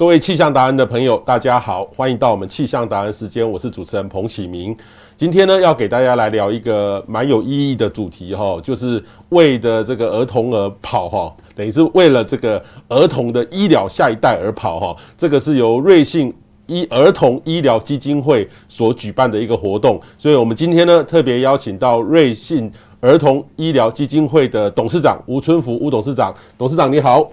各位气象达人的朋友，大家好，欢迎到我们气象达人时间，我是主持人彭启明。今天呢，要给大家来聊一个蛮有意义的主题哈，就是为的这个儿童而跑哈，等于是为了这个儿童的医疗下一代而跑哈。这个是由瑞信医儿童医疗基金会所举办的一个活动，所以我们今天呢，特别邀请到瑞信儿童医疗基金会的董事长吴春福吴董事长，董事长你好。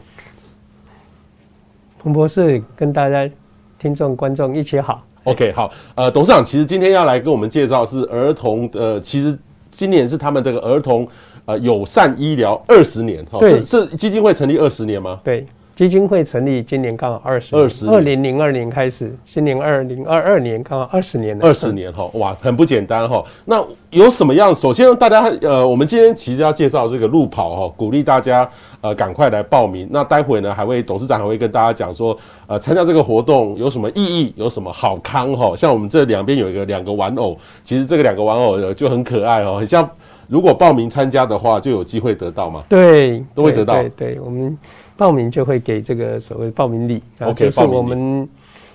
彭博士跟大家听众观众一起好，OK 好，呃，董事长其实今天要来跟我们介绍是儿童的，其实今年是他们这个儿童呃友善医疗二十年，哈，是是基金会成立二十年吗？对。基金会成立今年刚好二十，二十，二零零二年开始，今年二零二二年刚好二十年了。二十年哈，哇，很不简单哈。那有什么样？首先，大家呃，我们今天其实要介绍这个路跑哈，鼓励大家呃赶快来报名。那待会呢，还会董事长还会跟大家讲说，呃，参加这个活动有什么意义，有什么好康哈。像我们这两边有一个两个玩偶，其实这个两个玩偶就很可爱哦，很像如果报名参加的话，就有机会得到嘛。对，都会得到。对，对，对，我们。报名就会给这个所谓报名礼啊，就是我们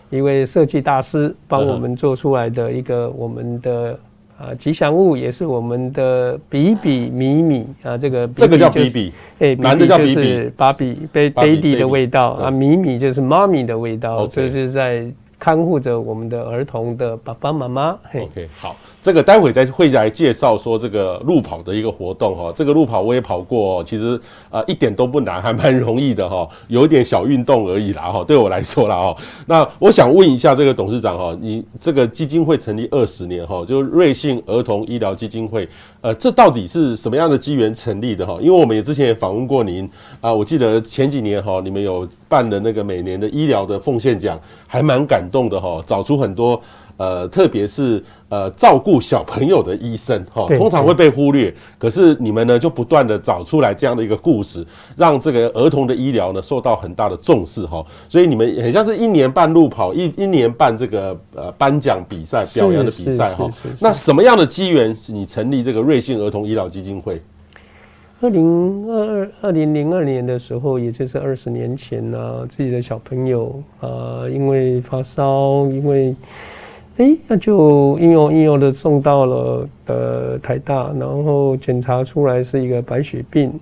一位设计大师帮我们做出来的一个我们的啊吉祥物，也是我们的比比米米啊，这个这个叫比比，哎，男的就是芭比贝 baby 的味道啊，米米就是妈咪的味道，就是在。看护着我们的儿童的爸爸妈妈。OK，好，这个待会再会来介绍说这个路跑的一个活动哈。这个路跑我也跑过，其实呃一点都不难，还蛮容易的哈，有一点小运动而已啦哈。对我来说啦哈。那我想问一下这个董事长哈，你这个基金会成立二十年哈，就瑞幸儿童医疗基金会，呃，这到底是什么样的机缘成立的哈？因为我们也之前也访问过您啊，我记得前几年哈，你们有。办的那个每年的医疗的奉献奖还蛮感动的哈，找出很多呃，特别是呃照顾小朋友的医生哈，通常会被忽略，可是你们呢就不断的找出来这样的一个故事，让这个儿童的医疗呢受到很大的重视哈，所以你们很像是一年半路跑，一一年半这个呃颁奖比赛、表扬的比赛哈。那什么样的机缘是你成立这个瑞幸儿童医疗基金会？二零二二二零零二年的时候，也就是二十年前呢、啊，自己的小朋友啊、呃，因为发烧，因为哎，那就应用应用的送到了呃台大，然后检查出来是一个白血病。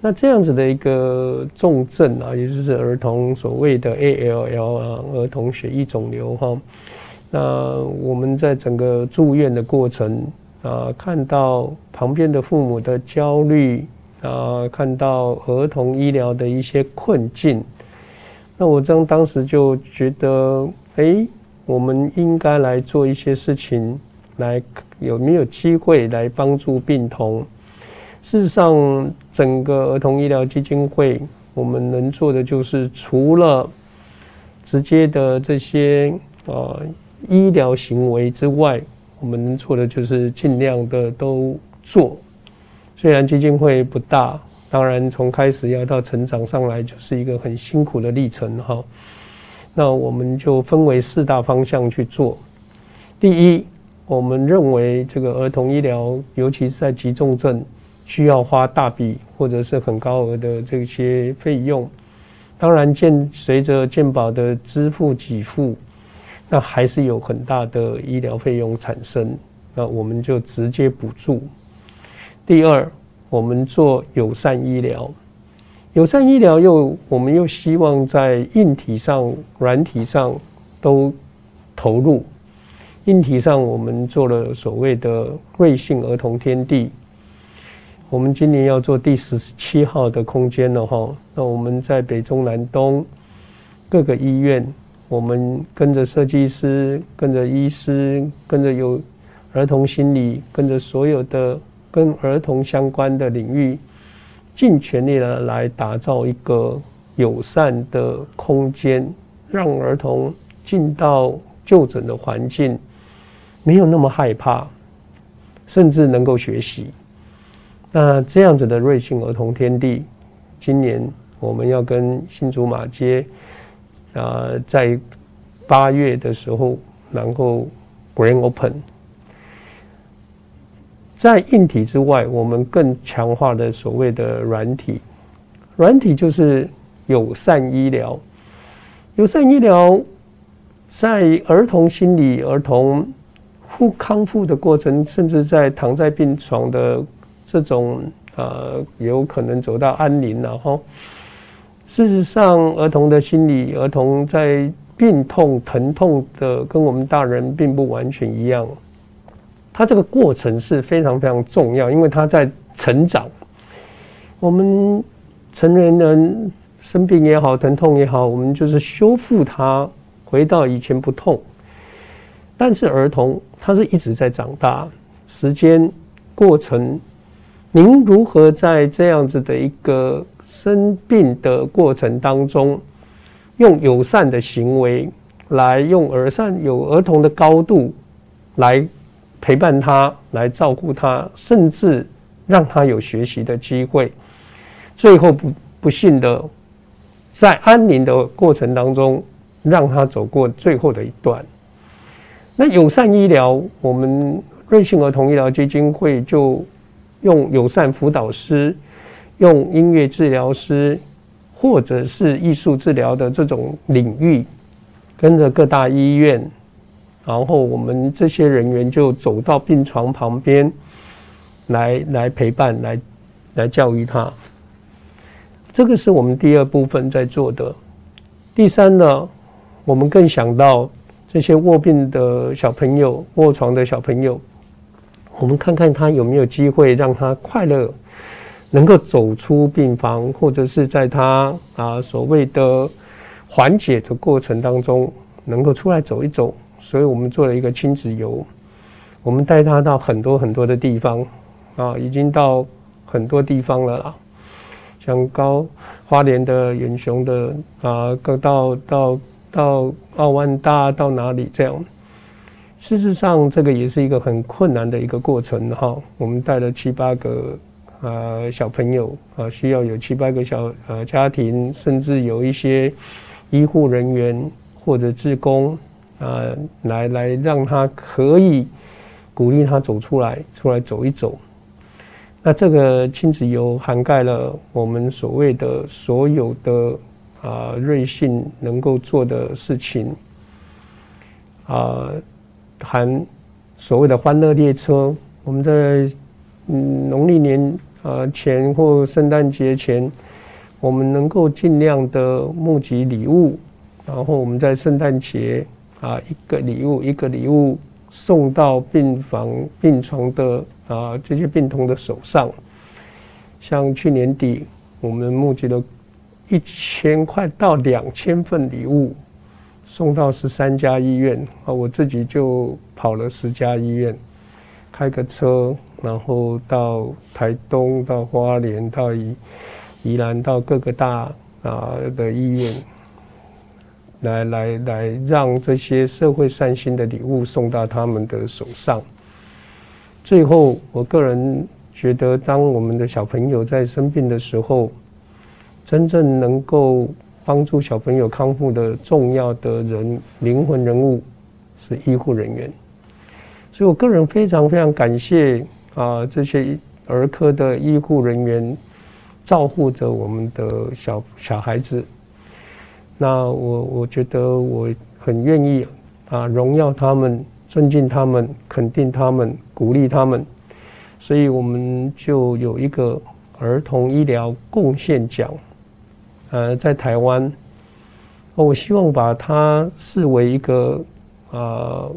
那这样子的一个重症啊，也就是儿童所谓的 ALL 啊，儿童血液肿瘤哈。那我们在整个住院的过程。啊，看到旁边的父母的焦虑啊，看到儿童医疗的一些困境，那我这样当时就觉得，哎，我们应该来做一些事情，来有没有机会来帮助病童？事实上，整个儿童医疗基金会，我们能做的就是除了直接的这些呃医疗行为之外。我们能做的就是尽量的都做，虽然基金会不大，当然从开始要到成长上来就是一个很辛苦的历程哈。那我们就分为四大方向去做。第一，我们认为这个儿童医疗，尤其是在急重症，需要花大笔或者是很高额的这些费用。当然，健随着健保的支付给付。那还是有很大的医疗费用产生，那我们就直接补助。第二，我们做友善医疗，友善医疗又我们又希望在硬体上、软体上都投入。硬体上，我们做了所谓的瑞幸儿童天地，我们今年要做第十七号的空间了哈。那我们在北中南东各个医院。我们跟着设计师，跟着医师，跟着有儿童心理，跟着所有的跟儿童相关的领域，尽全力的来打造一个友善的空间，让儿童进到就诊的环境没有那么害怕，甚至能够学习。那这样子的瑞幸儿童天地，今年我们要跟新竹马街。啊，在八月的时候，然后 Grand Open，在硬体之外，我们更强化的所谓的软体。软体就是友善医疗。友善医疗在儿童心理、儿童复康复的过程，甚至在躺在病床的这种呃，有可能走到安宁了哈。事实上，儿童的心理，儿童在病痛、疼痛的，跟我们大人并不完全一样。他这个过程是非常非常重要，因为他在成长。我们成年人生病也好，疼痛也好，我们就是修复它，回到以前不痛。但是儿童他是一直在长大，时间过程，您如何在这样子的一个生病的过程当中，用友善的行为来用儿善有儿童的高度来陪伴他，来照顾他，甚至让他有学习的机会。最后不不幸的，在安宁的过程当中，让他走过最后的一段。那友善医疗，我们瑞幸儿童医疗基金会就用友善辅导师、用音乐治疗师，或者是艺术治疗的这种领域，跟着各大医院，然后我们这些人员就走到病床旁边，来来陪伴，来来教育他。这个是我们第二部分在做的。第三呢，我们更想到这些卧病的小朋友、卧床的小朋友，我们看看他有没有机会让他快乐，能够走出病房，或者是在他啊所谓的缓解的过程当中，能够出来走一走。所以我们做了一个亲子游，我们带他到很多很多的地方啊，已经到很多地方了啦。像高花莲的远雄的啊，各到到到澳万大到哪里这样？事实上，这个也是一个很困难的一个过程哈。我们带了七八个啊小朋友啊，需要有七八个小呃家庭，甚至有一些医护人员或者志工啊，来来让他可以鼓励他走出来，出来走一走。那这个亲子游涵盖了我们所谓的所有的啊瑞幸能够做的事情啊，含所谓的欢乐列车，我们在嗯农历年啊前或圣诞节前，我们能够尽量的募集礼物，然后我们在圣诞节啊一个礼物一个礼物送到病房病床的。啊，这些病童的手上，像去年底，我们募集了一千块到两千份礼物，送到十三家医院啊，我自己就跑了十家医院，开个车，然后到台东、到花莲、到宜宜兰、到各个大啊的医院，来来来，让这些社会善心的礼物送到他们的手上。最后，我个人觉得，当我们的小朋友在生病的时候，真正能够帮助小朋友康复的重要的人、灵魂人物是医护人员。所以我个人非常非常感谢啊，这些儿科的医护人员照护着我们的小小孩子。那我我觉得我很愿意啊，荣耀他们。尊敬他们，肯定他们，鼓励他们，所以我们就有一个儿童医疗贡献奖。呃，在台湾，我希望把它视为一个啊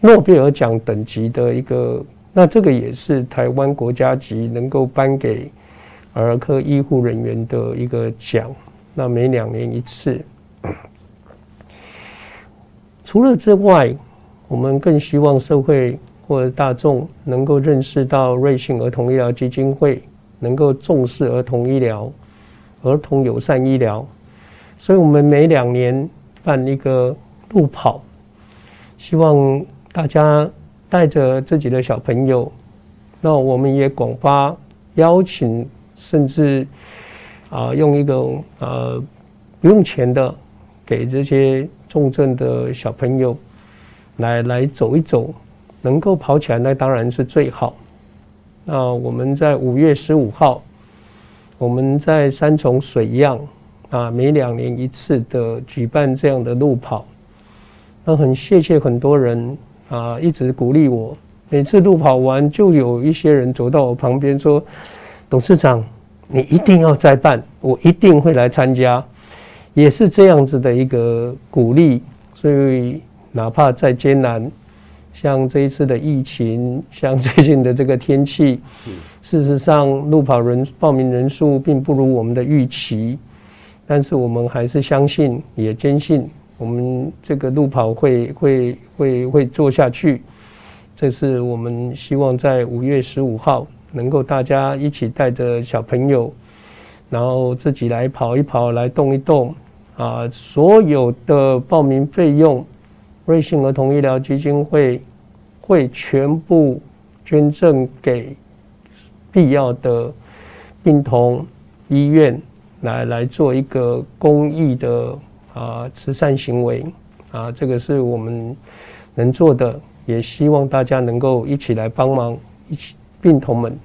诺贝尔奖等级的一个，那这个也是台湾国家级能够颁给儿科医护人员的一个奖。那每两年一次。除了之外。我们更希望社会或者大众能够认识到瑞幸儿童医疗基金会能够重视儿童医疗、儿童友善医疗，所以我们每两年办一个路跑，希望大家带着自己的小朋友，那我们也广发邀请，甚至啊用一个呃不用钱的给这些重症的小朋友。来来走一走，能够跑起来那当然是最好。那我们在五月十五号，我们在三重水漾，啊，每两年一次的举办这样的路跑。那很谢谢很多人啊，一直鼓励我。每次路跑完，就有一些人走到我旁边说：“董事长，你一定要再办，我一定会来参加。”也是这样子的一个鼓励。所以哪怕再艰难，像这一次的疫情，像最近的这个天气，事实上路跑人报名人数并不如我们的预期，但是我们还是相信，也坚信我们这个路跑会会会会做下去。这是我们希望在五月十五号能够大家一起带着小朋友，然后自己来跑一跑，来动一动啊！所有的报名费用，瑞幸儿童医疗基金会会全部捐赠给必要的病童医院，来来做一个公益的啊慈善行为啊！这个是我们能做的。也希望大家能够一起来帮忙，一起病童们。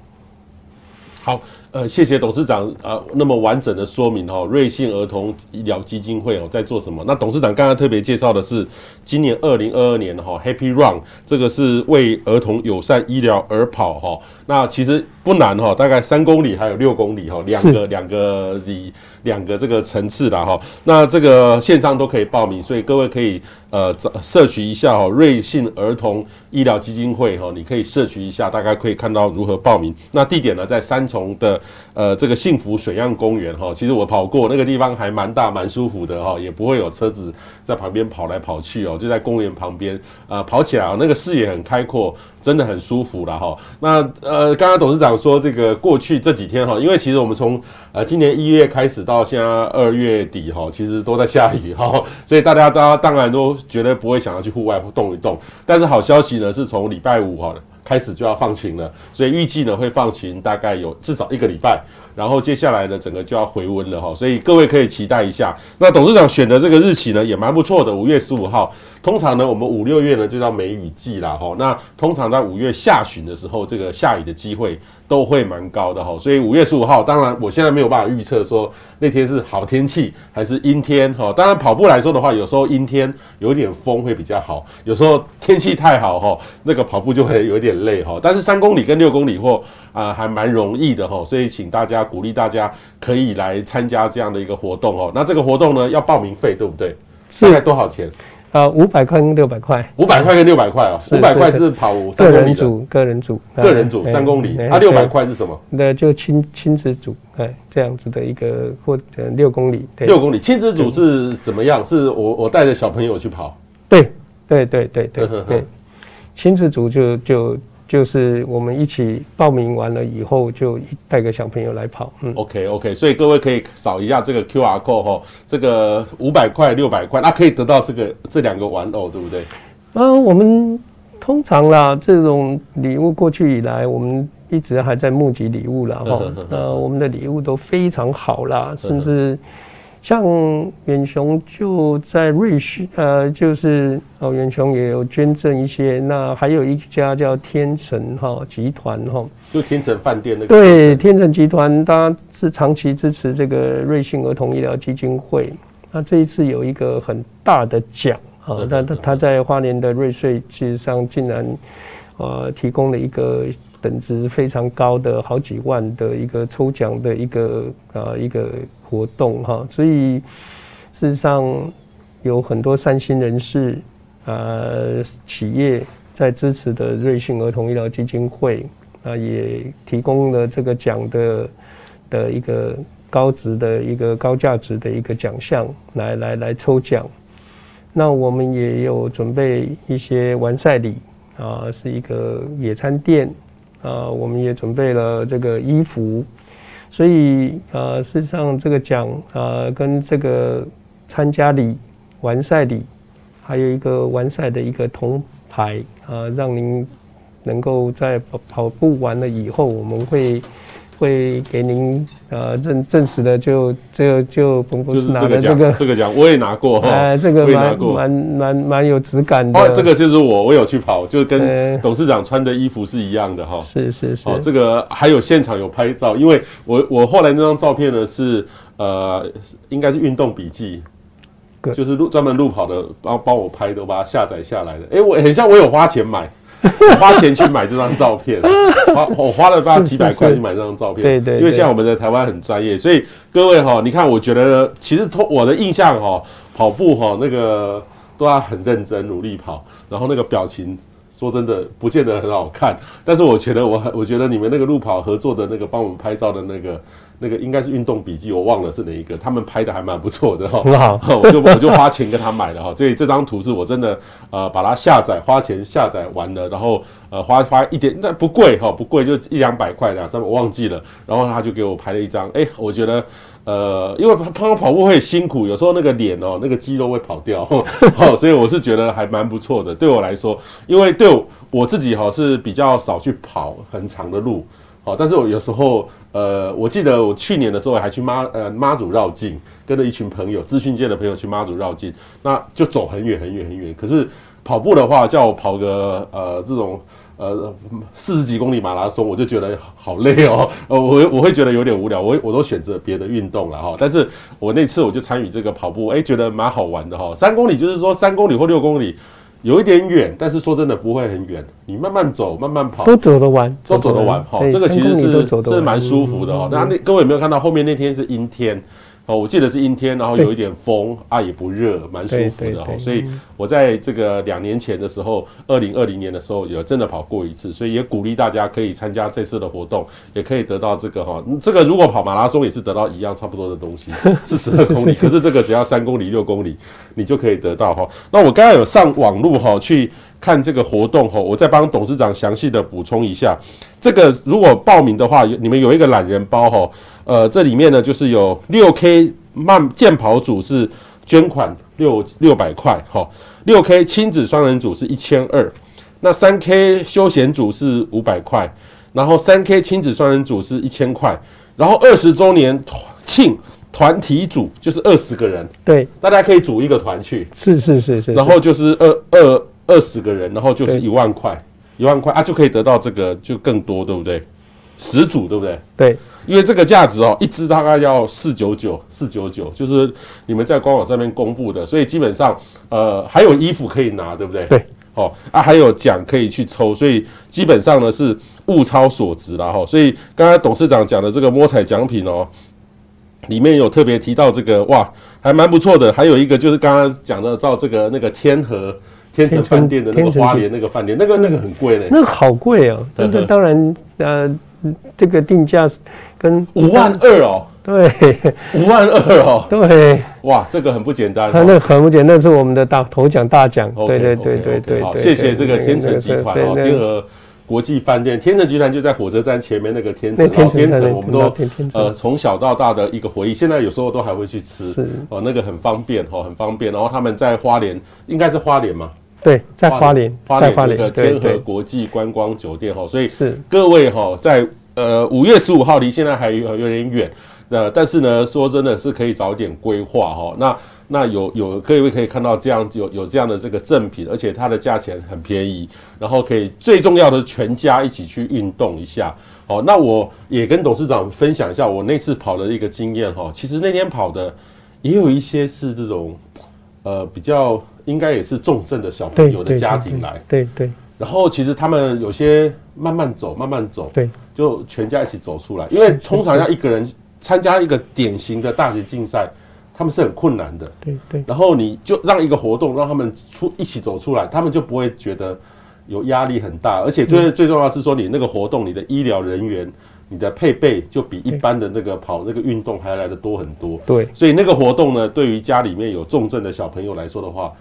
好，呃，谢谢董事长啊、呃，那么完整的说明哦，瑞幸儿童医疗基金会哦在做什么？那董事长刚刚特别介绍的是今年二零二二年哈 Happy Run，这个是为儿童友善医疗而跑哈。那其实不难哈，大概三公里还有六公里哈，两个两个里两个这个层次的哈。那这个线上都可以报名，所以各位可以呃找摄取一下哈，瑞幸儿童医疗基金会哈，你可以摄取一下，大概可以看到如何报名。那地点呢，在三重的呃这个幸福水漾公园哈。其实我跑过那个地方还蛮大蛮舒服的哈，也不会有车子在旁边跑来跑去哦，就在公园旁边啊，跑起来啊那个视野很开阔。真的很舒服了哈。那呃，刚刚董事长说这个过去这几天哈，因为其实我们从呃今年一月开始到到现在二月底哈，其实都在下雨哈，所以大家当当然都绝对不会想要去户外动一动。但是好消息呢，是从礼拜五哈开始就要放晴了，所以预计呢会放晴大概有至少一个礼拜。然后接下来呢，整个就要回温了哈，所以各位可以期待一下。那董事长选的这个日期呢，也蛮不错的，五月十五号。通常呢，我们五六月呢就叫梅雨季啦哈。那通常在五月下旬的时候，这个下雨的机会都会蛮高的哈。所以五月十五号，当然我现在没有办法预测说那天是好天气还是阴天哈。当然跑步来说的话，有时候阴天有点风会比较好，有时候天气太好哈，那个跑步就会有点累哈。但是三公里跟六公里或啊还蛮容易的哈，所以请大家。鼓励大家可以来参加这样的一个活动哦。那这个活动呢，要报名费对不对？大概多少钱？啊，五百块跟六百块。五百块跟六百块哦。五百块是跑三公里的。个人组，个人组三公里。啊，六百块是什么？那就亲亲子组，哎，这样子的一个或者六公里。六公里，亲子组是怎么样？是我我带着小朋友去跑。对对对对对对，亲子组就就。就是我们一起报名完了以后，就带个小朋友来跑。嗯，OK OK，所以各位可以扫一下这个 QR code 哈，这个五百块、六百块，那可以得到这个这两个玩偶，对不对？嗯，我们通常啦，这种礼物过去以来，我们一直还在募集礼物啦。哈。呃，我们的礼物都非常好啦，甚至。像远雄就在瑞士，呃，就是哦，远雄也有捐赠一些。那还有一家叫天成哈集团哈，就天成饭店那个。对，天成集团，它是长期支持这个瑞幸儿童医疗基金会。那这一次有一个很大的奖啊，他他他在花莲的瑞穗，其实上竟然呃提供了一个。等值非常高的好几万的一个抽奖的一个啊一个活动哈，所以事实上有很多善心人士啊企业在支持的瑞幸儿童医疗基金会啊也提供了这个奖的的一个高值的一个高价值的一个奖项来来来抽奖，那我们也有准备一些完赛礼啊，是一个野餐垫。啊，我们也准备了这个衣服，所以啊，事实上这个奖啊，跟这个参加礼、完赛礼，还有一个完赛的一个铜牌啊，让您能够在跑跑步完了以后，我们会会给您呃证证实的就，就这个就本公司拿的这个这个奖，我也拿过，哎，这个蛮蛮蛮蛮有质感的。哦，这个就是我，我有去跑，就跟董事长穿的衣服是一样的哈。是是是。哦，这个还有现场有拍照，因为我我后来那张照片呢是呃，应该是运动笔记，就是路专门路跑的帮帮我拍的，我把它下载下来的。哎，我很像我有花钱买。我花钱去买这张照片，花我花了大概几百块去买这张照片。对对，因为现在我们在台湾很专业，所以各位哈，你看，我觉得其实通我的印象哈，跑步哈那个都要很认真努力跑，然后那个表情说真的不见得很好看，但是我觉得我我觉得你们那个路跑合作的那个帮我们拍照的那个。那个应该是运动笔记，我忘了是哪一个。他们拍的还蛮不错的哈，我就我就花钱跟他买了哈。所以这张图是我真的呃把它下载，花钱下载完了，然后呃花花一点，那不贵哈，不贵就一两百块两三百，我忘记了。然后他就给我拍了一张，哎，我觉得呃因为他跑跑步会辛苦，有时候那个脸哦那个肌肉会跑掉，好，所以我是觉得还蛮不错的。对我来说，因为对我，我自己哈是比较少去跑很长的路。好，但是我有时候，呃，我记得我去年的时候还去妈呃妈祖绕境，跟着一群朋友，资讯界的朋友去妈祖绕境，那就走很远很远很远。可是跑步的话，叫我跑个呃这种呃四十几公里马拉松，我就觉得好累哦，呃我我会觉得有点无聊，我我都选择别的运动了哈。但是我那次我就参与这个跑步，哎，觉得蛮好玩的哈。三公里就是说三公里或六公里。有一点远，但是说真的不会很远，你慢慢走，慢慢跑，都走得完，都走得完哈。这个其实是是蛮舒服的哦。那那各位有没有看到后面那天是阴天？哦，我记得是阴天，然后有一点风啊，也不热，蛮舒服的哈。所以我在这个两年前的时候，二零二零年的时候，有真的跑过一次，所以也鼓励大家可以参加这次的活动，也可以得到这个哈。这个如果跑马拉松也是得到一样差不多的东西，四十二公里，可是这个只要三公里、六公里，你就可以得到哈。那我刚刚有上网路哈去看这个活动哈，我再帮董事长详细的补充一下。这个如果报名的话，你们有一个懒人包哈。呃，这里面呢，就是有六 K 慢健跑组是捐款六六百块哈，六 K 亲子双人组是一千二，那三 K 休闲组是五百块，然后三 K 亲子双人组是一千块，然后二十周年庆团体组就是二十个人，对，大家可以组一个团去，是是是是，然后就是二二二十个人，然后就是一万块，一万块啊就可以得到这个就更多，对不对？十组对不对？对。因为这个价值哦，一只大概要四九九，四九九，就是你们在官网上面公布的，所以基本上呃还有衣服可以拿，对不对？对，哦啊还有奖可以去抽，所以基本上呢是物超所值了哈。所以刚才董事长讲的这个摸彩奖品哦，里面有特别提到这个哇，还蛮不错的。还有一个就是刚刚讲的到这个那个天河天成饭店的那个花莲那个饭店，那个那个很贵嘞，那个好贵哦。那个当然呃。这个定价跟五万二哦，对，五万二哦，对，哇，这个很不简单，他那很不简单，那是我们的大头奖大奖，对对对对对，好，谢谢这个天成集团哦，天河国际饭店，天成集团就在火车站前面那个天成，天成我们都呃从小到大的一个回忆，现在有时候都还会去吃，哦，那个很方便哦，很方便，然后他们在花莲，应该是花莲嘛。对，在花莲，在花莲那个天河国际观光酒店哈，所以是各位哈，在呃五月十五号离现在还有有点远，那但是呢，说真的是可以早一点规划哈。那那有有各位可以看到这样有有这样的这个赠品，而且它的价钱很便宜，然后可以最重要的全家一起去运动一下。好，那我也跟董事长分享一下我那次跑的一个经验哈。其实那天跑的也有一些是这种呃比较。应该也是重症的小朋友的家庭来，对对。然后其实他们有些慢慢走，慢慢走，对，就全家一起走出来。因为通常要一个人参加一个典型的大学竞赛，他们是很困难的，对对。然后你就让一个活动让他们出一起走出来，他们就不会觉得有压力很大，而且最最重要的是说，你那个活动，你的医疗人员。你的配备就比一般的那个跑那个运动还来的多很多。对，所以那个活动呢，对于家里面有重症的小朋友来说的话，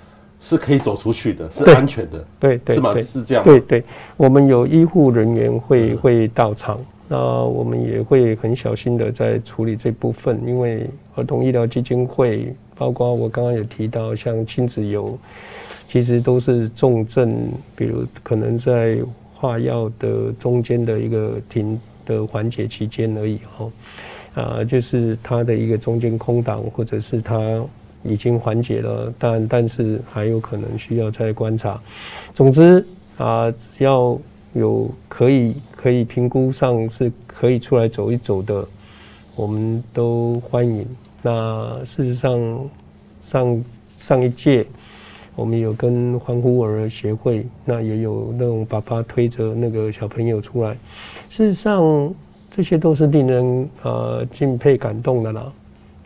是可以走出去的，是安全的。对对，是吗？是这样。对对，我们有医护人员会会到场，那我们也会很小心的在处理这部分，因为儿童医疗基金会，包括我刚刚有提到，像亲子游，其实都是重症，比如可能在。化药的中间的一个停的缓解期间而已哈，啊，就是它的一个中间空档，或者是它已经缓解了，但但是还有可能需要再观察。总之啊，只要有可以可以评估上是可以出来走一走的，我们都欢迎。那事实上上上一届。我们有跟欢呼儿协会，那也有那种爸爸推着那个小朋友出来。事实上，这些都是令人啊敬佩感动的啦。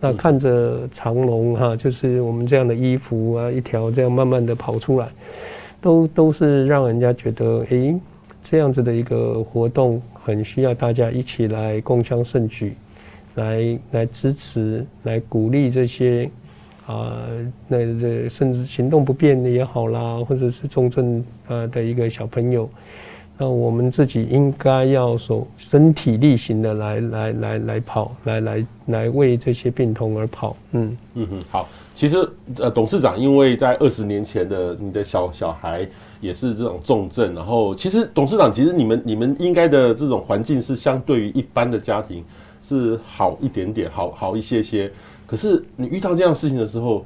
那看着长龙哈，就是我们这样的衣服啊，一条这样慢慢的跑出来，都都是让人家觉得，诶，这样子的一个活动很需要大家一起来共襄盛举，来来支持，来鼓励这些。啊，那这甚至行动不便的也好啦，或者是重症啊的一个小朋友，那我们自己应该要说身体力行的来来来来跑，来来来为这些病童而跑。嗯嗯嗯，好，其实呃董事长因为在二十年前的你的小小孩也是这种重症，然后其实董事长其实你们你们应该的这种环境是相对于一般的家庭是好一点点，好好一些些。可是你遇到这样事情的时候，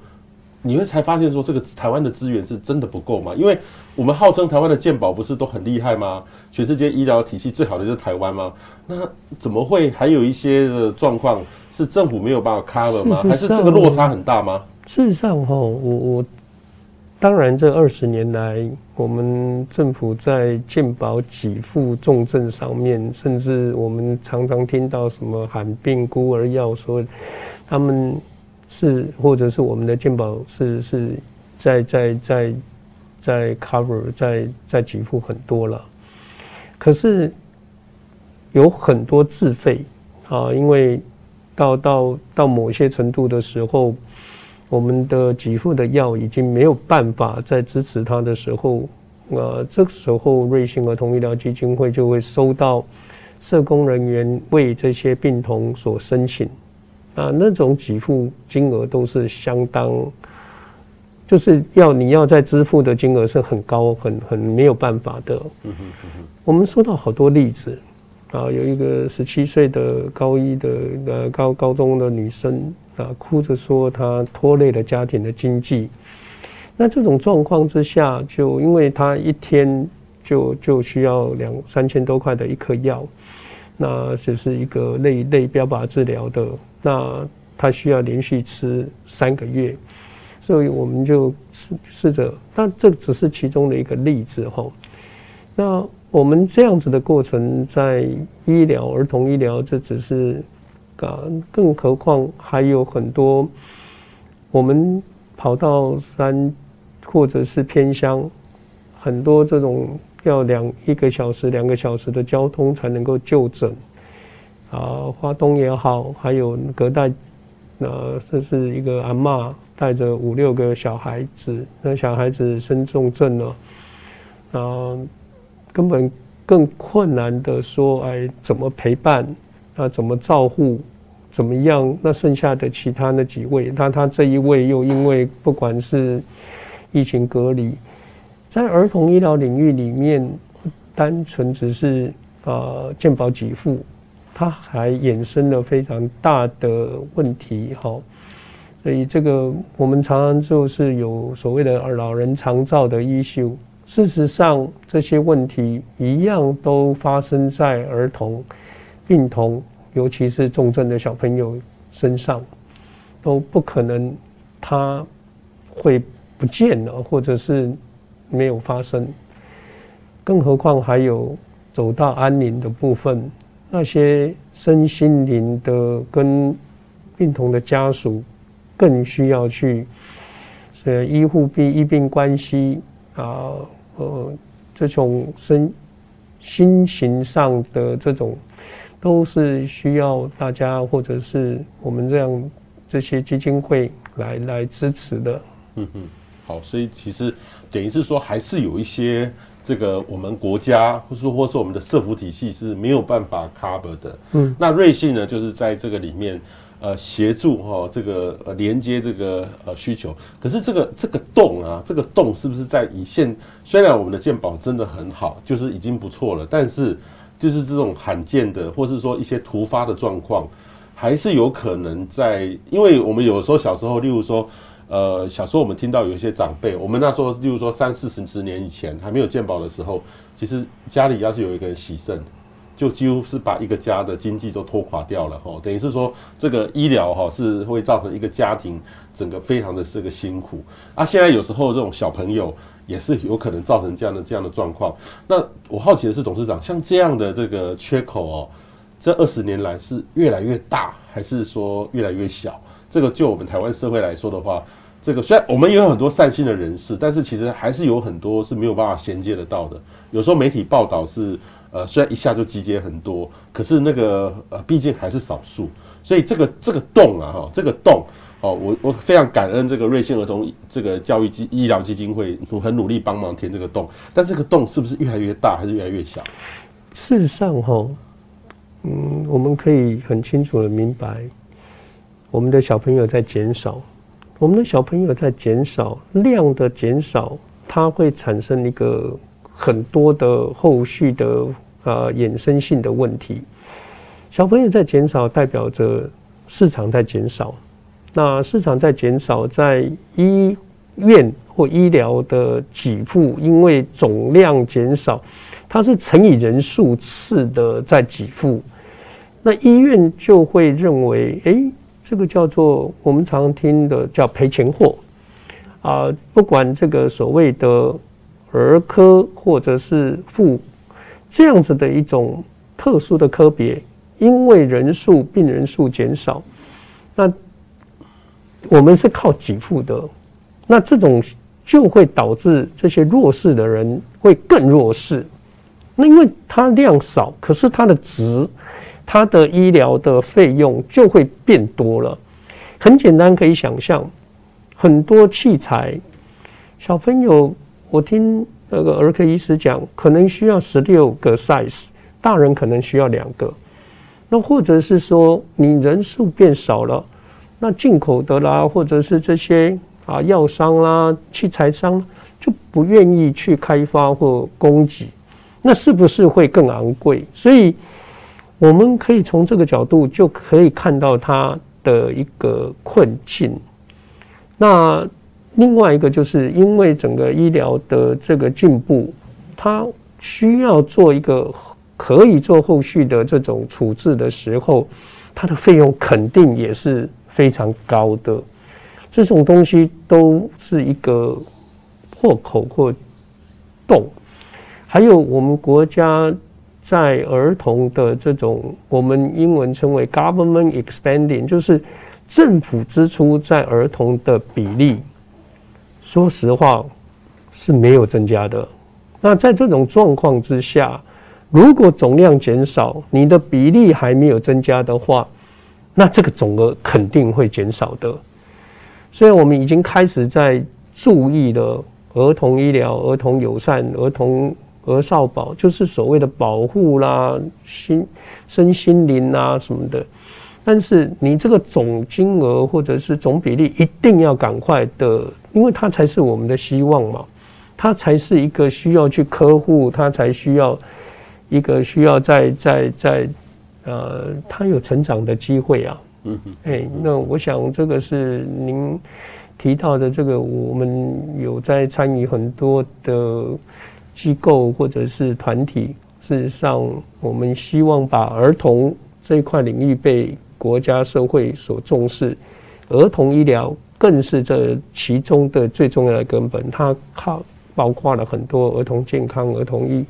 你会才发现说，这个台湾的资源是真的不够吗？因为我们号称台湾的健保不是都很厉害吗？全世界医疗体系最好的就是台湾吗？那怎么会还有一些的状况是政府没有办法 cover 吗？还是这个落差很大吗？事实上，哈，我我当然这二十年来，我们政府在健保给付重症上面，甚至我们常常听到什么罕病孤儿药说。他们是，或者是我们的健保是是在在在在 cover 在在给付很多了，可是有很多自费啊，因为到到到某些程度的时候，我们的给付的药已经没有办法再支持他的时候，呃，这时候瑞幸儿童医疗基金会就会收到社工人员为这些病童所申请。啊，那种给付金额都是相当，就是要你要再支付的金额是很高，很很没有办法的。嗯哼嗯哼。我们说到好多例子，啊，有一个十七岁的高一的呃高高中的女生啊，哭着说她拖累了家庭的经济。那这种状况之下，就因为她一天就就需要两三千多块的一颗药，那只是一个类类标靶治疗的。那他需要连续吃三个月，所以我们就试试着，但这只是其中的一个例子哈。那我们这样子的过程，在医疗儿童医疗，这只是啊，更何况还有很多，我们跑到山或者是偏乡，很多这种要两一个小时、两个小时的交通才能够就诊。啊，花东也好，还有隔代，呃，这是一个阿嬷带着五六个小孩子，那小孩子生重症了，啊，根本更困难的说，哎，怎么陪伴？啊，怎么照护？怎么样？那剩下的其他那几位，那他这一位又因为不管是疫情隔离，在儿童医疗领域里面，单纯只是啊健保给付。它还衍生了非常大的问题，哈，所以这个我们常常就是有所谓的老人常照的医修。事实上，这些问题一样都发生在儿童、病童，尤其是重症的小朋友身上，都不可能他会不见了，或者是没有发生。更何况还有走到安宁的部分。那些身心灵的跟病童的家属更需要去，呃，医护病医病关系啊，呃，这种身心情上的这种，都是需要大家或者是我们这样这些基金会来来支持的。嗯嗯，好，所以其实等于是说，还是有一些。这个我们国家，或是或是我们的社福体系是没有办法 cover 的。嗯，那瑞幸呢，就是在这个里面，呃，协助哈，这个呃连接这个呃需求。可是这个这个洞啊，这个洞是不是在以现？虽然我们的健保真的很好，就是已经不错了，但是就是这种罕见的，或是说一些突发的状况，还是有可能在，因为我们有时候小时候，例如说，呃，小时候我们听到有一些长辈，我们那时候，例如说三四十十年以前还没有健保的时候，其实家里要是有一个人洗肾，就几乎是把一个家的经济都拖垮掉了哈，等于是说这个医疗哈是会造成一个家庭整个非常的这个辛苦啊。现在有时候这种小朋友也是有可能造成这样的这样的状况。那我好奇的是，董事长像这样的这个缺口哦，这二十年来是越来越大，还是说越来越小？这个就我们台湾社会来说的话，这个虽然我们也有很多善心的人士，但是其实还是有很多是没有办法衔接得到的。有时候媒体报道是。呃，虽然一下就集结很多，可是那个呃，毕竟还是少数，所以这个这个洞啊，哈，这个洞哦，我我非常感恩这个瑞幸儿童这个教育基医疗基金会很努力帮忙填这个洞，但这个洞是不是越来越大，还是越来越小？事实上，哈，嗯，我们可以很清楚的明白，我们的小朋友在减少，我们的小朋友在减少，量的减少，它会产生一个。很多的后续的呃衍生性的问题，小朋友在减少，代表着市场在减少。那市场在减少，在医院或医疗的给付，因为总量减少，它是乘以人数次的在给付。那医院就会认为，诶，这个叫做我们常听的叫赔钱货啊，不管这个所谓的。儿科或者是妇这样子的一种特殊的科别，因为人数病人数减少，那我们是靠给付的，那这种就会导致这些弱势的人会更弱势。那因为它量少，可是它的值，他的医疗的费用就会变多了。很简单，可以想象，很多器材，小朋友。我听那个儿科医师讲，可能需要十六个 size，大人可能需要两个。那或者是说，你人数变少了，那进口的啦，或者是这些啊药商啦、器材商就不愿意去开发或供给，那是不是会更昂贵？所以我们可以从这个角度就可以看到它的一个困境。那。另外一个就是因为整个医疗的这个进步，它需要做一个可以做后续的这种处置的时候，它的费用肯定也是非常高的。这种东西都是一个破口或洞。还有我们国家在儿童的这种，我们英文称为 government expanding，就是政府支出在儿童的比例。说实话是没有增加的。那在这种状况之下，如果总量减少，你的比例还没有增加的话，那这个总额肯定会减少的。所以我们已经开始在注意了儿童医疗、儿童友善、儿童儿少保，就是所谓的保护啦、心身心灵啊什么的。但是你这个总金额或者是总比例一定要赶快的，因为它才是我们的希望嘛，它才是一个需要去呵护，它才需要一个需要在在在呃，它有成长的机会啊。嗯嗯。哎，那我想这个是您提到的这个，我们有在参与很多的机构或者是团体。事实上，我们希望把儿童这一块领域被国家社会所重视，儿童医疗更是这其中的最重要的根本。它靠包括了很多儿童健康、儿童医，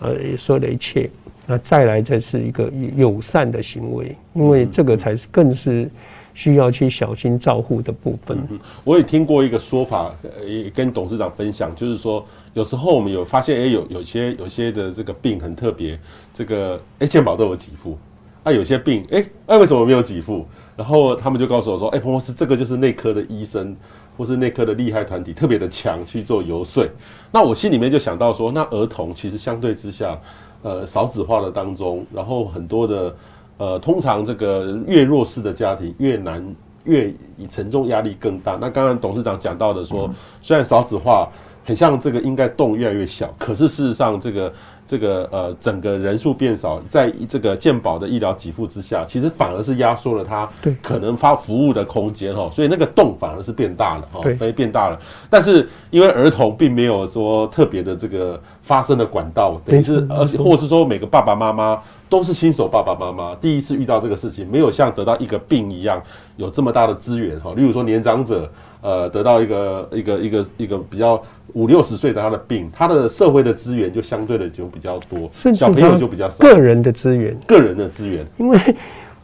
呃，说的一切。那再来，这是一个友善的行为，因为这个才是更是需要去小心照护的部分。嗯，我也听过一个说法，也跟董事长分享，就是说，有时候我们有发现，哎，有有些有些的这个病很特别，这个哎，健保都有给付。啊，有些病，哎、欸，哎，为什么没有给付？然后他们就告诉我说，哎、欸，彭博士，这个就是内科的医生或是内科的厉害团体特别的强去做游说。那我心里面就想到说，那儿童其实相对之下，呃，少子化的当中，然后很多的，呃，通常这个越弱势的家庭越难，越以沉重压力更大。那刚刚董事长讲到的说，虽然少子化。很像这个应该洞越来越小，可是事实上这个这个呃整个人数变少，在这个健保的医疗给付之下，其实反而是压缩了它可能发服务的空间哈，所以那个洞反而是变大了哈，所以变大了。但是因为儿童并没有说特别的这个发生的管道，等于是而且或是说每个爸爸妈妈都是新手爸爸妈妈，第一次遇到这个事情，没有像得到一个病一样有这么大的资源哈，例如说年长者。呃，得到一个一个一个一个比较五六十岁的他的病，他的社会的资源就相对的就比较多，小朋友就比较少。个人的资源，个人的资源。因为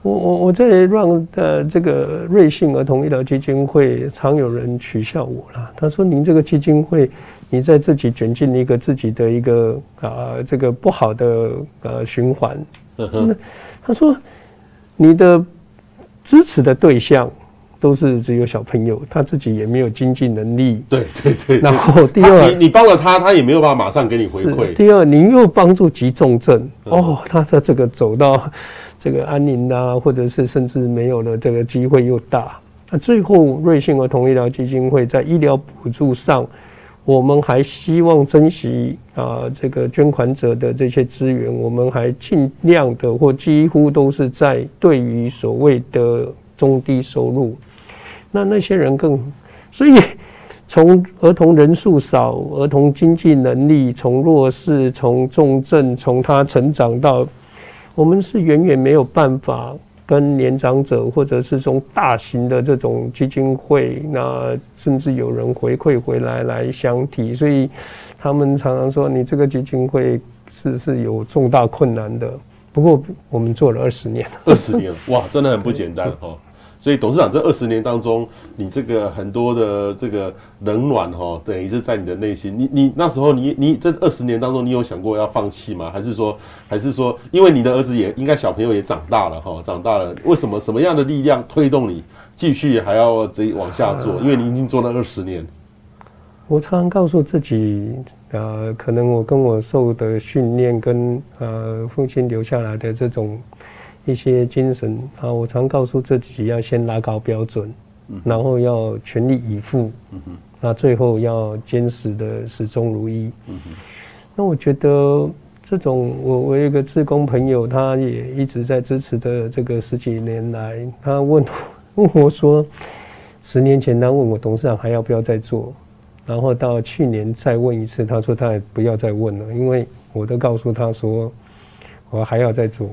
我我我在让的这个瑞幸儿童医疗基金会，常有人取笑我啦。他说：“您这个基金会，你在自己卷进一个自己的一个啊、呃、这个不好的呃循环。”他说：“你的支持的对象。”都是只有小朋友，他自己也没有经济能力。对对对。然后 第二，你你帮了他，他也没有办法马上给你回馈。第二，您又帮助急重症，哦，他的这个走到这个安宁啊，或者是甚至没有了这个机会又大。那最后，瑞幸儿童医疗基金会在医疗补助上，我们还希望珍惜啊这个捐款者的这些资源，我们还尽量的或几乎都是在对于所谓的中低收入。那那些人更，所以从儿童人数少、儿童经济能力、从弱势、从重症、从他成长到，我们是远远没有办法跟年长者或者是从大型的这种基金会，那甚至有人回馈回来来相提，所以他们常常说你这个基金会是是有重大困难的。不过我们做了二十年，二十年哇，真的很不简单哦。所以董事长这二十年当中，你这个很多的这个冷暖哈，等于是在你的内心。你你那时候你你这二十年当中，你有想过要放弃吗？还是说还是说，因为你的儿子也应该小朋友也长大了哈，长大了，为什么什么样的力量推动你继续还要这往下做？因为你已经做了二十年。我常常告诉自己，呃，可能我跟我受的训练跟呃父亲留下来的这种。一些精神啊，我常告诉自己要先拉高标准，然后要全力以赴，那最后要坚持的始终如一。那我觉得这种，我我有一个志工朋友，他也一直在支持的这个十几年来，他问 问我说，十年前他问我董事长还要不要再做，然后到去年再问一次，他说他也不要再问了，因为我都告诉他说，我还要再做。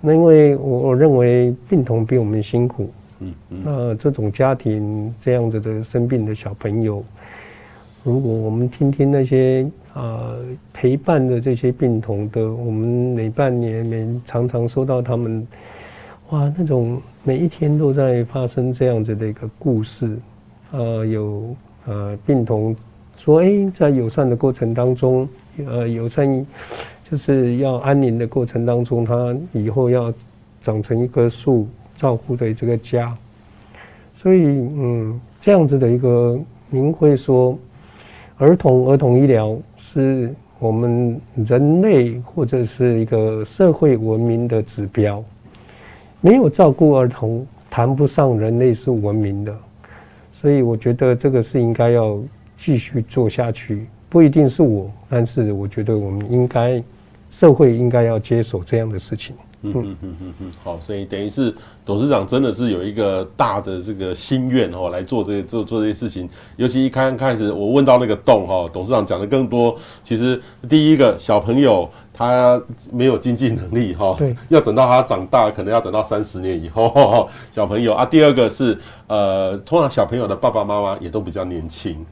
那因为我我认为病童比我们辛苦，嗯嗯，那这种家庭这样子的生病的小朋友，如果我们听听那些啊陪伴的这些病童的，我们每半年每常常收到他们，哇，那种每一天都在发生这样子的一个故事，呃，有呃病童说，哎，在友善的过程当中，呃，友善。就是要安宁的过程当中，他以后要长成一棵树，照顾的这个家。所以，嗯，这样子的一个，您会说，儿童儿童医疗是我们人类或者是一个社会文明的指标。没有照顾儿童，谈不上人类是文明的。所以，我觉得这个是应该要继续做下去。不一定是我，但是我觉得我们应该。社会应该要接手这样的事情。嗯嗯嗯嗯嗯，好，所以等于是董事长真的是有一个大的这个心愿哦，来做这个做做这些事情。尤其一开开始，我问到那个洞哈，董事长讲的更多。其实第一个小朋友他没有经济能力哈，对，要等到他长大，可能要等到三十年以后。小朋友啊，第二个是呃，通常小朋友的爸爸妈妈也都比较年轻。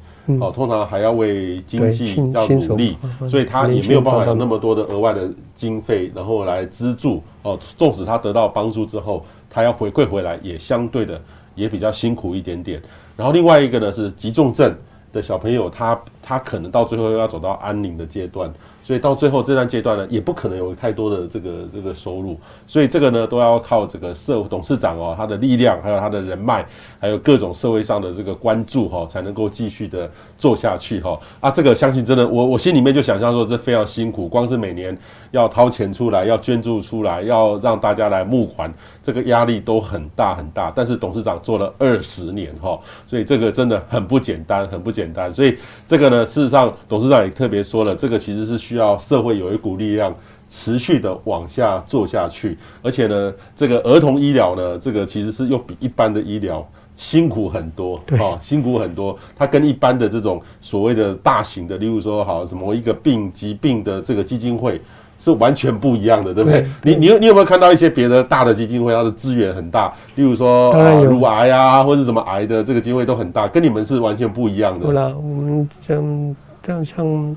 哦，通常还要为经济要努力，所以他也没有办法有那么多的额外的经费，然后来资助。哦，纵使他得到帮助之后，他要回馈回来，也相对的也比较辛苦一点点。然后另外一个呢是急重症的小朋友，他他可能到最后要走到安宁的阶段。所以到最后这段阶段呢，也不可能有太多的这个这个收入，所以这个呢都要靠这个社董事长哦，他的力量，还有他的人脉，还有各种社会上的这个关注哈，才能够继续的做下去哈。啊，这个相信真的，我我心里面就想象说这非常辛苦，光是每年要掏钱出来，要捐助出来，要让大家来募款，这个压力都很大很大。但是董事长做了二十年哈，所以这个真的很不简单，很不简单。所以这个呢，事实上董事长也特别说了，这个其实是需社会有一股力量持续的往下做下去，而且呢，这个儿童医疗呢，这个其实是又比一般的医疗。辛苦很多，哦，辛苦很多。它跟一般的这种所谓的大型的，例如说，好什么一个病疾病的这个基金会是完全不一样的，对不对？你你有你有没有看到一些别的大的基金会，它的资源很大？例如说啊，乳癌啊，或者什么癌的这个基金会都很大，跟你们是完全不一样的。对了，我们像这样像，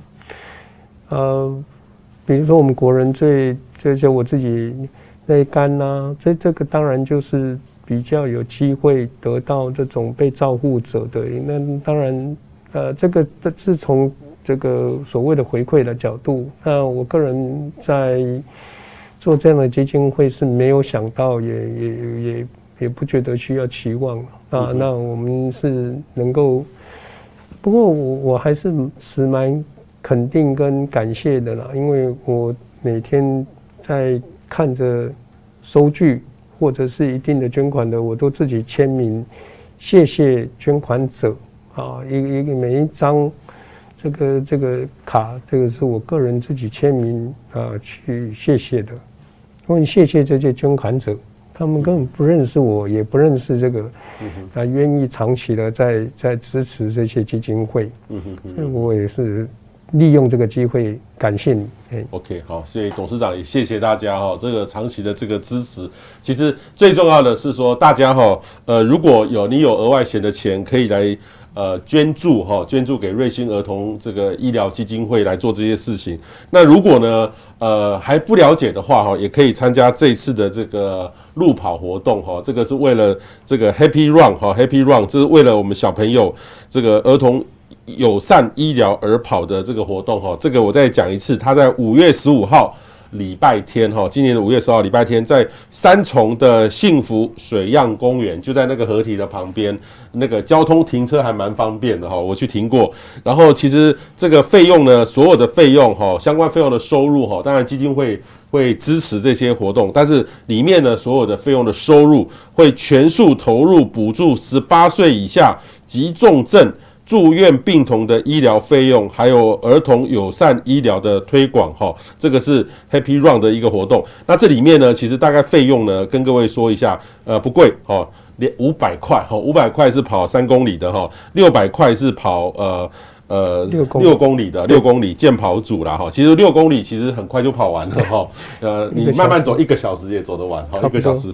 呃，比如说我们国人最就就我自己内肝呐，这这个当然就是。比较有机会得到这种被照顾者的，那当然，呃，这个这是从这个所谓的回馈的角度。那我个人在做这样的基金会是没有想到也，也也也也不觉得需要期望啊。那我们是能够，不过我我还是是蛮肯定跟感谢的啦，因为我每天在看着收据。或者是一定的捐款的，我都自己签名，谢谢捐款者啊，一一个每一张这个这个卡，这个是我个人自己签名啊去谢谢的。我很谢谢这些捐款者，他们根本不认识我，也不认识这个，啊，愿意长期的在在支持这些基金会，嗯哼，我也是。利用这个机会感谢你。OK，好，谢谢董事长，也谢谢大家哈，这个长期的这个支持。其实最重要的是说，大家哈，呃，如果有你有额外闲的钱，可以来呃捐助哈，捐助给瑞星儿童这个医疗基金会来做这些事情。那如果呢，呃还不了解的话哈，也可以参加这次的这个路跑活动哈，这个是为了这个 Happy Run 哈，Happy Run，这是为了我们小朋友这个儿童。友善医疗而跑的这个活动哈，这个我再讲一次，他在五月十五号礼拜天哈，今年的五月十号礼拜天，在三重的幸福水漾公园，就在那个河堤的旁边，那个交通停车还蛮方便的哈，我去停过。然后其实这个费用呢，所有的费用哈，相关费用的收入哈，当然基金会会支持这些活动，但是里面呢，所有的费用的收入会全数投入补助十八岁以下急重症。住院病童的医疗费用，还有儿童友善医疗的推广，哈，这个是 Happy Run 的一个活动。那这里面呢，其实大概费用呢，跟各位说一下，呃，不贵，哈，连五百块，哈，五百块是跑三公里的，哈，六百块是跑，呃。呃，六公六公里的六公里健跑组啦哈，其实六公里其实很快就跑完了哈。呃，你慢慢走一个小时也走得完，哈，一个小时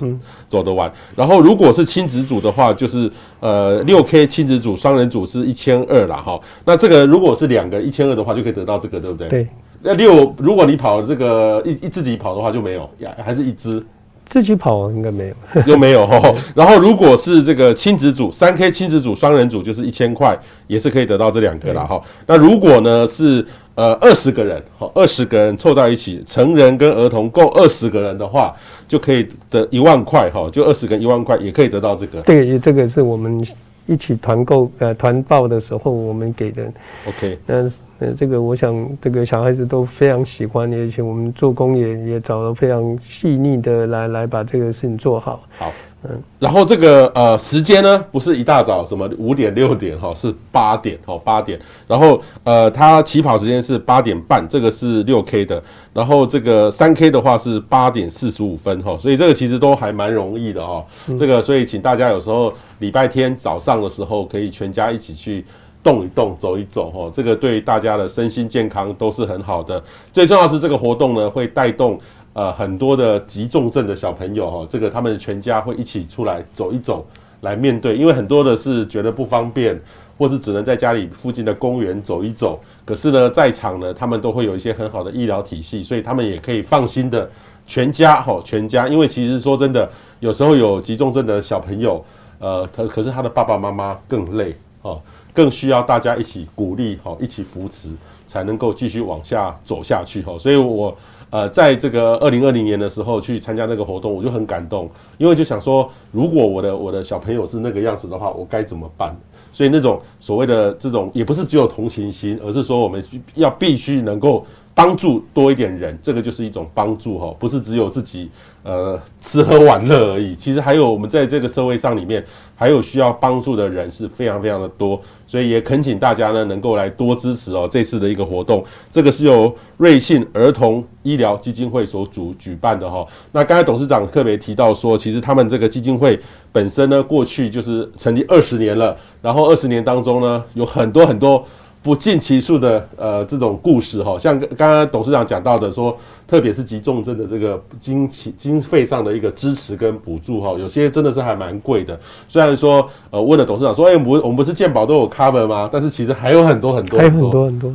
走得完。然后如果是亲子组的话，就是呃六 K 亲子组双人组是一千二啦哈。那这个如果是两个一千二的话，就可以得到这个，对不对？对。那六如果你跑这个一一自己跑的话就没有，还是一支。自己跑应该没有，又没有哈。然后如果是这个亲子组，三 K 亲子组、双人组就是一千块，也是可以得到这两个了哈。那如果呢是呃二十个人，哈二十个人凑在一起，成人跟儿童共二十个人的话，就可以得一万块哈，就二十个一万块也可以得到这个。对，这个是我们。一起团购呃团报的时候，我们给的，OK，那呃这个我想这个小孩子都非常喜欢，而且我们做工也也找了非常细腻的来来把这个事情做好。好。嗯，然后这个呃时间呢，不是一大早什么五点六点哈，是八点哈八点。然后呃，它起跑时间是八点半，这个是六 K 的。然后这个三 K 的话是八点四十五分哈，所以这个其实都还蛮容易的哈。这个所以请大家有时候礼拜天早上的时候，可以全家一起去动一动、走一走哈，这个对大家的身心健康都是很好的。最重要是这个活动呢，会带动。呃，很多的急重症的小朋友哈，这个他们全家会一起出来走一走，来面对，因为很多的是觉得不方便，或是只能在家里附近的公园走一走。可是呢，在场呢，他们都会有一些很好的医疗体系，所以他们也可以放心的全家哈，全家。因为其实说真的，有时候有急重症的小朋友，呃，可可是他的爸爸妈妈更累哦，更需要大家一起鼓励哈，一起扶持，才能够继续往下走下去哈。所以我。呃，在这个二零二零年的时候去参加那个活动，我就很感动，因为就想说，如果我的我的小朋友是那个样子的话，我该怎么办？所以那种所谓的这种，也不是只有同情心，而是说我们要必须能够帮助多一点人，这个就是一种帮助哈，不是只有自己呃吃喝玩乐而已。其实还有我们在这个社会上里面，还有需要帮助的人是非常非常的多，所以也恳请大家呢能够来多支持哦这次的一个活动。这个是由瑞信儿童医疗基金会所主举办的哈。那刚才董事长特别提到说，其实他们这个基金会本身呢过去就是成立二十年了，然后二十年当中呢有很多很多。不计其数的呃这种故事哈，像刚刚董事长讲到的说，特别是急重症的这个经经经费上的一个支持跟补助哈，有些真的是还蛮贵的。虽然说呃问了董事长说，哎，我我们不是健保都有 cover 吗？但是其实还有很多很多还有很多很多，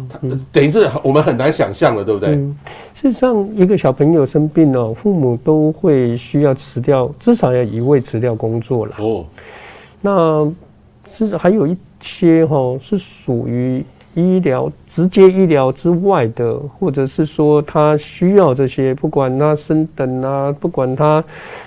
等于是我们很难想象的，对不对？嗯，事实上，一个小朋友生病哦，父母都会需要辞掉，至少要一位辞掉工作了。哦，那是还有一些哈是属于。医疗直接医疗之外的，或者是说他需要这些，不管他升等啊，不管他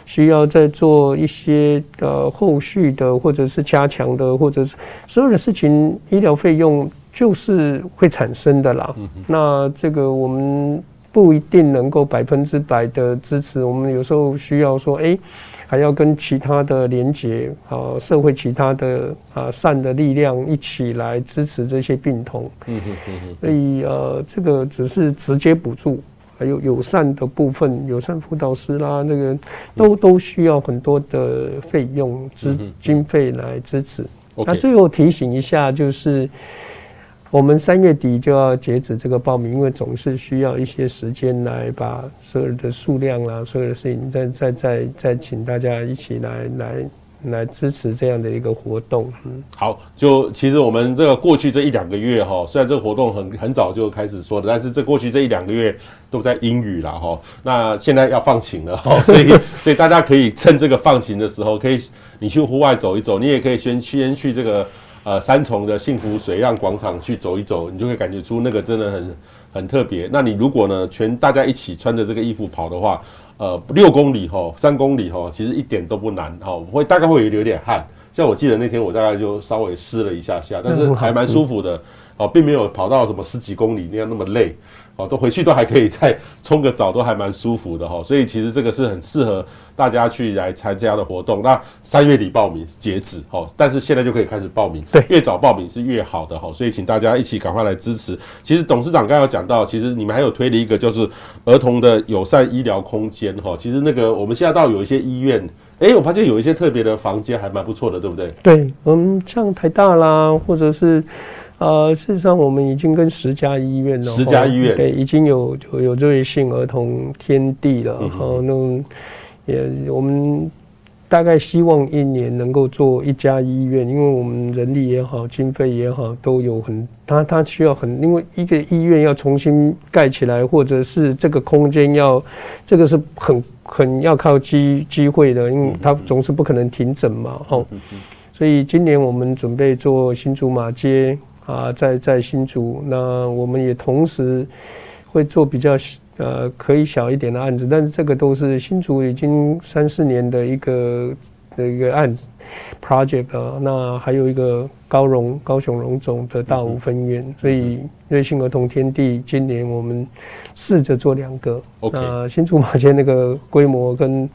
需要再做一些呃后续的，或者是加强的，或者是所有的事情，医疗费用就是会产生的啦。那这个我们不一定能够百分之百的支持，我们有时候需要说，哎。还要跟其他的连结啊，社会其他的啊善的力量一起来支持这些病童。嗯哼嗯哼。所以呃，这个只是直接补助，还有友善的部分，友善辅导师啦，那个都都需要很多的费用资经费来支持。那最后提醒一下，就是。我们三月底就要截止这个报名，因为总是需要一些时间来把所有的数量啊，所有的事情再再再再请大家一起来来来支持这样的一个活动。嗯，好，就其实我们这个过去这一两个月哈，虽然这个活动很很早就开始说的，但是这过去这一两个月都在阴雨了哈。那现在要放晴了哈，所以所以大家可以趁这个放晴的时候，可以你去户外走一走，你也可以先先去这个。呃，三重的幸福水漾广场去走一走，你就会感觉出那个真的很很特别。那你如果呢，全大家一起穿着这个衣服跑的话，呃，六公里吼，三公里吼，其实一点都不难哈，会大概会有一点汗。像我记得那天我大概就稍微湿了一下下，但是还蛮舒服的，哦，并没有跑到什么十几公里那样那么累。哦，都回去都还可以再冲个澡，都还蛮舒服的哈。所以其实这个是很适合大家去来参加的活动。那三月底报名截止哦，但是现在就可以开始报名，对，越早报名是越好的哈。所以请大家一起赶快来支持。其实董事长刚刚有讲到，其实你们还有推了一个就是儿童的友善医疗空间哈。其实那个我们现在到有一些医院，哎、欸，我发现有一些特别的房间还蛮不错的，对不对？对，嗯，像台大啦，或者是。呃，事实上，我们已经跟十家医院了，十家医院对，已经有有有瑞幸儿童天地了，然后，那也我们大概希望一年能够做一家医院，因为我们人力也好，经费也好，都有很，他他需要很，因为一个医院要重新盖起来，或者是这个空间要，这个是很很要靠机机会的，因为他总是不可能停诊嘛，哈，所以今年我们准备做新竹马街。啊，在在新竹，那我们也同时会做比较呃可以小一点的案子，但是这个都是新竹已经三四年的一个的一个案子 project 啊。那还有一个高荣高雄荣总的大武分院，所以瑞幸儿童天地今年我们试着做两个。OK，那新竹马街那个规模跟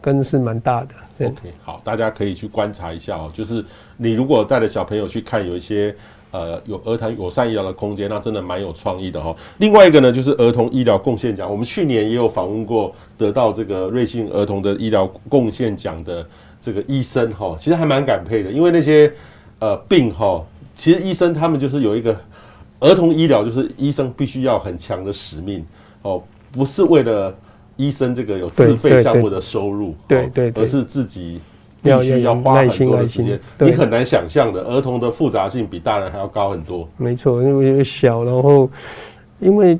跟是蛮大的。OK，好，大家可以去观察一下哦。就是你如果带着小朋友去看，有一些。呃，有儿童友善医疗的空间，那真的蛮有创意的哈。另外一个呢，就是儿童医疗贡献奖，我们去年也有访问过得到这个瑞幸儿童的医疗贡献奖的这个医生哈，其实还蛮感佩的，因为那些呃病哈，其实医生他们就是有一个儿童医疗，就是医生必须要很强的使命哦，不是为了医生这个有自费项目的收入，对对，而是自己。必须要花很多的时间，你很难想象的，儿童的复杂性比大人还要高很多。没错，因为小，然后因为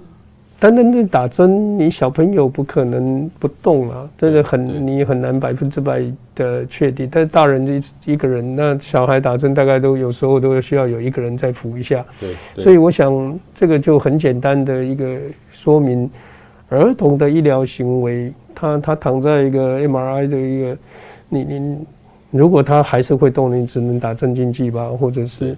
单单的打针，你小朋友不可能不动啊，这个很你很难百分之百的确定。但是大人一一个人，那小孩打针大概都有时候都需要有一个人再扶一下。对，所以我想这个就很简单的一个说明，儿童的医疗行为，他他躺在一个 MRI 的一个。你你如果他还是会动，你只能打镇静剂吧，或者是，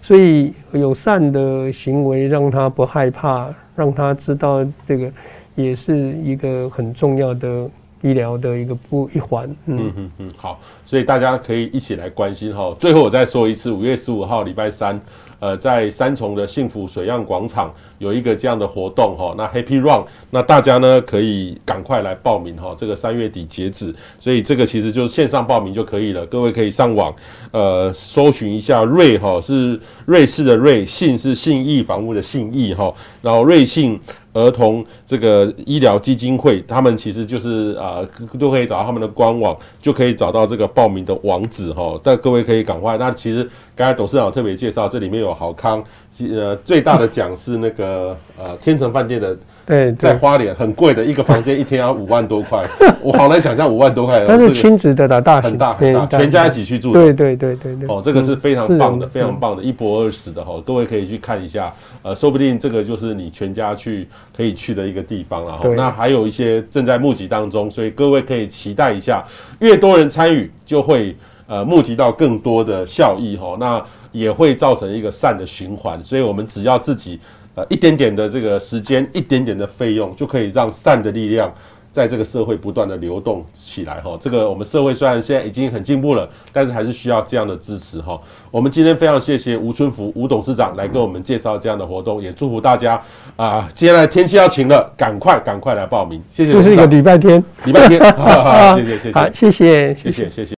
所以友善的行为让他不害怕，让他知道这个也是一个很重要的医疗的一个不一环。嗯嗯嗯，好，所以大家可以一起来关心哈。最后我再说一次，五月十五号礼拜三。呃，在三重的幸福水漾广场有一个这样的活动哈，那 Happy Run，那大家呢可以赶快来报名哈，这个三月底截止，所以这个其实就是线上报名就可以了，各位可以上网呃搜寻一下瑞哈，是瑞士的瑞，信是信义房屋的信义哈，然后瑞信。儿童这个医疗基金会，他们其实就是啊、都可以找到他们的官网，就可以找到这个报名的网址哈。但各位可以赶快。那其实刚才董事长特别介绍，这里面有好康，呃，最大的奖是那个呃天成饭店的。对，在花莲很贵的一个房间，一天要五万多块，我好难想象五万多块。但是亲子的大很大很大，全家一起去住。对对对对对。哦，这个是非常棒的，非常棒的，一泊二食的哈，各位可以去看一下。呃，说不定这个就是你全家去可以去的一个地方了哈。那还有一些正在募集当中，所以各位可以期待一下，越多人参与，就会呃募集到更多的效益哈。那也会造成一个善的循环，所以我们只要自己。呃，一点点的这个时间，一点点的费用，就可以让善的力量在这个社会不断的流动起来哈。这个我们社会虽然现在已经很进步了，但是还是需要这样的支持哈。我们今天非常谢谢吴春福吴董事长来跟我们介绍这样的活动，也祝福大家啊！接下来天气要晴了，赶快赶快来报名。谢谢。这是一个礼拜天，礼拜天，好好好，谢谢谢谢，好谢谢谢谢谢谢。